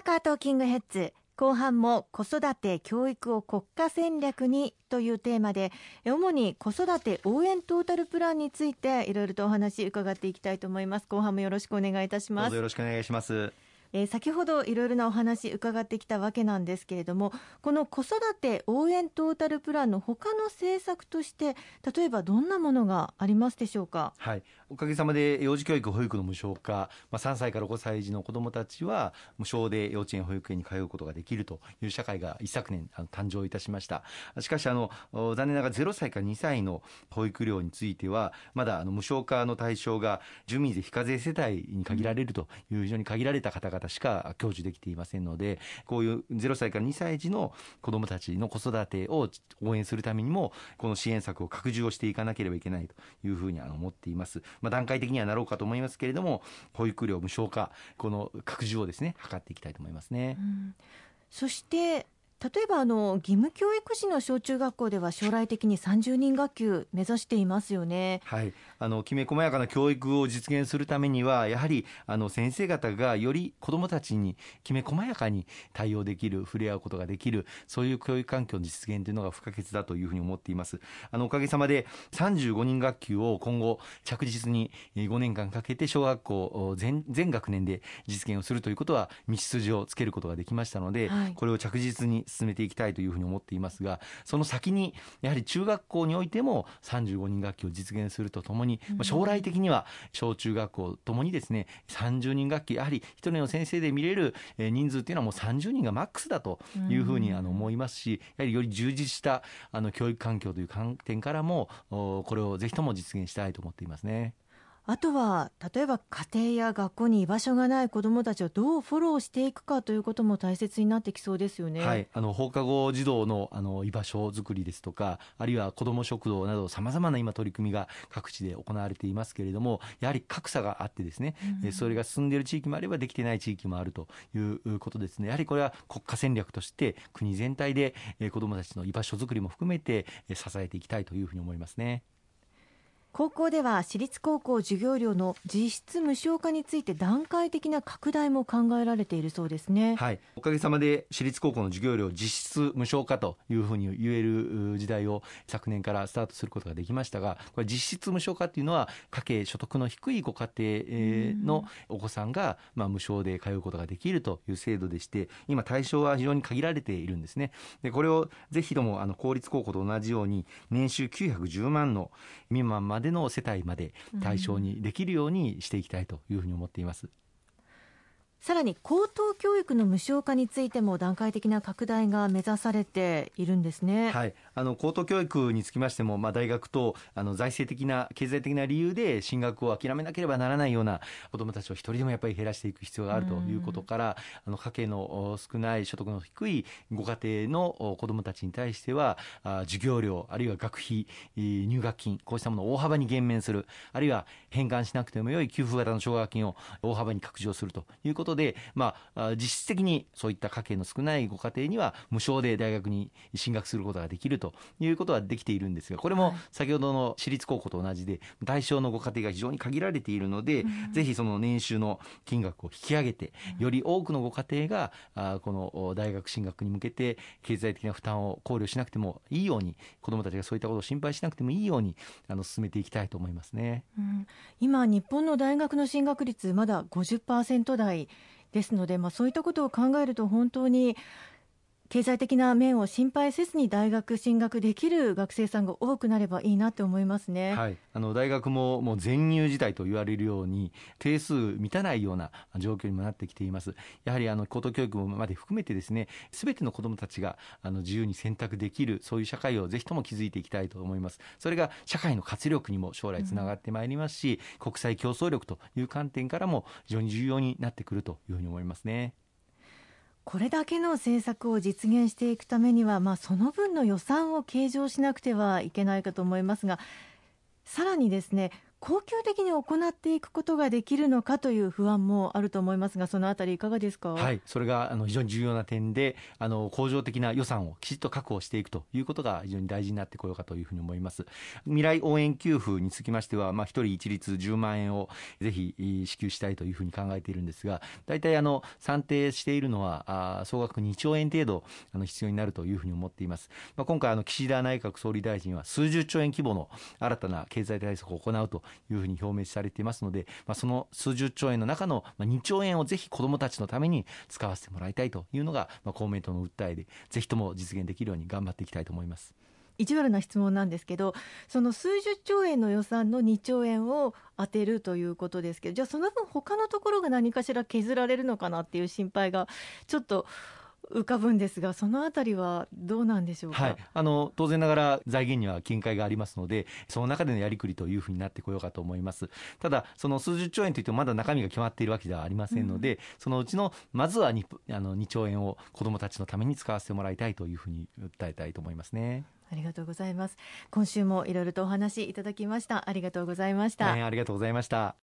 阪トーキングヘッズ後半も子育て教育を国家戦略にというテーマで主に子育て応援トータルプランについていろいろとお話伺っていきたいと思います。後半もよろしくお願いいたします。よろしくお願いします。えー、先ほどいろいろなお話伺ってきたわけなんですけれどもこの子育て応援トータルプランの他の政策として例えばどんなものがありますでしょうか？はいおかげさまで幼児教育保育の無償化、まあ、3歳から5歳児の子どもたちは無償で幼稚園保育園に通うことができるという社会が一昨年あの誕生いたしましたしかしあの残念ながら0歳から2歳の保育料についてはまだあの無償化の対象が住民税非課税世帯に限られるという非常に限られた方々しか享受できていませんのでこういう0歳から2歳児の子どもたちの子育てを応援するためにもこの支援策を拡充をしていかなければいけないというふうに思っています。まあ、段階的にはなろうかと思いますけれども保育料無償化この拡充をですね図っていきたいと思いますね。そして例えばあの義務教育士の小中学校では将来的に30人学級目指していますよね。はい、あのきめ細やかな教育を実現するためにはやはりあの先生方がより子どもたちにきめ細やかに対応できる触れ合うことができるそういう教育環境の実現というのが不可欠だというふうに思っています。あのおかげさまで35人学級を今後着実に5年間かけて小学校全全学年で実現をするということは道筋をつけることができましたので、はい、これを着実に進めていきたいというふうに思っていますがその先にやはり中学校においても35人学級を実現するとともに、まあ、将来的には小中学校ともにですね30人学級やはり1人の先生で見れる人数っていうのはもう30人がマックスだというふうにあの思いますしやはりより充実したあの教育環境という観点からもこれをぜひとも実現したいと思っていますね。あとは例えば家庭や学校に居場所がない子どもたちをどうフォローしていくかということも大切になってきそうですよね、はい、あの放課後児童のあの居場所づくりですとかあるいは子ども食堂などさまざまな今取り組みが各地で行われていますけれどもやはり格差があってですね、うん、それが進んでいる地域もあればできてない地域もあるということですね。やはりこれは国家戦略として国全体で子どもたちの居場所づくりも含めて支えていきたいというふうに思いますね。高校では私立高校授業料の実質無償化について段階的な拡大も考えられているそうですね。はい、おかげさまで私立高校の授業料実質無償化というふうに言える時代を昨年からスタートすることができましたが、これ実質無償化っていうのは家計所得の低いご家庭のお子さんがまあ無償で通うことができるという制度でして、今対象は非常に限られているんですね。でこれをぜひともあの公立高校と同じように年収910万の未満まででの世帯まで対象にできるようにしていきたいというふうに思っています。さらに高等教育の無償化についても段階的な拡大が目指されているんですね。はい、あの高等教育につきましても、まあ、大学とあの財政的な経済的な理由で進学を諦めなければならないような子どもたちを一人でもやっぱり減らしていく必要があるということから、あの家計の少ない所得の低いご家庭の子どもたちに対してはあ授業料あるいは学費入学金こうしたものを大幅に減免する。あるいは返還しなくてもよい給付型の奨学金を大幅に拡充するということことで、まあ、実質的にそういった家計の少ないご家庭には無償で大学に進学することができるということはできているんですがこれも先ほどの私立高校と同じで対象のご家庭が非常に限られているので、うん、ぜひその年収の金額を引き上げてより多くのご家庭があこの大学進学に向けて経済的な負担を考慮しなくてもいいように子どもたちがそういったことを心配しなくてもいいようにあの進めていきたいと思いますね、うん、今日本の大学の進学率まだ50%台ですので、まあ、そういったことを考えると本当に経済的な面を心配せずに大学進学できる学生さんが多くなればいいなと思いますね、はい、あの大学ももう全入時代と言われるように定数満たないような状況にもなってきています。やはりあの高等教育まで含めてですねすべての子どもたちがあの自由に選択できるそういう社会をぜひとも築いていきたいと思います。それが社会の活力にも将来つながってまいりますし、うん、国際競争力という観点からも非常に重要になってくるというふうに思いますね。これだけの政策を実現していくためには、まあ、その分の予算を計上しなくてはいけないかと思いますがさらにですね恒久的に行っていくことができるのかという不安もあると思いますが、そのあたり、いかがですか、はい、それがあの非常に重要な点で、あの恒常的な予算をきちっと確保していくということが非常に大事になってこようかというふうに思います。未来応援給付につきましては、まあ、1人一律10万円をぜひ支給したいというふうに考えているんですが、大体あの算定しているのは、あ総額2兆円程度あの必要になるというふうに思っています。まあ、今回あの、岸田内閣総理大臣は数十兆円規模の新たな経済対策を行うというふうに表明されていますので、まあ、その数十兆円の中の2兆円をぜひ子どもたちのために使わせてもらいたいというのが、まあ、公明党の訴えで、ぜひとも実現できるように頑張っていきたいと思います。意地悪な質問なんですけどその数十兆円の予算の2兆円を充てるということですけどじゃあその分他のところが何かしら削られるのかなっていう心配がちょっと浮かぶんですが、そのあたりはどうなんでしょうか、はい、あの当然ながら財源には見解がありますので、その中でのやりくりというふうになってこようかと思います。ただ、その数十兆円といっても、まだ中身が決まっているわけではありませんので、うん、そのうちのまずは 2, あの2兆円を子どもたちのために使わせてもらいたいというふうに訴えたいと思いますね。ありがとうございます。今週もいろいろとお話いただきました。ありがとうございました。ありがとうございました。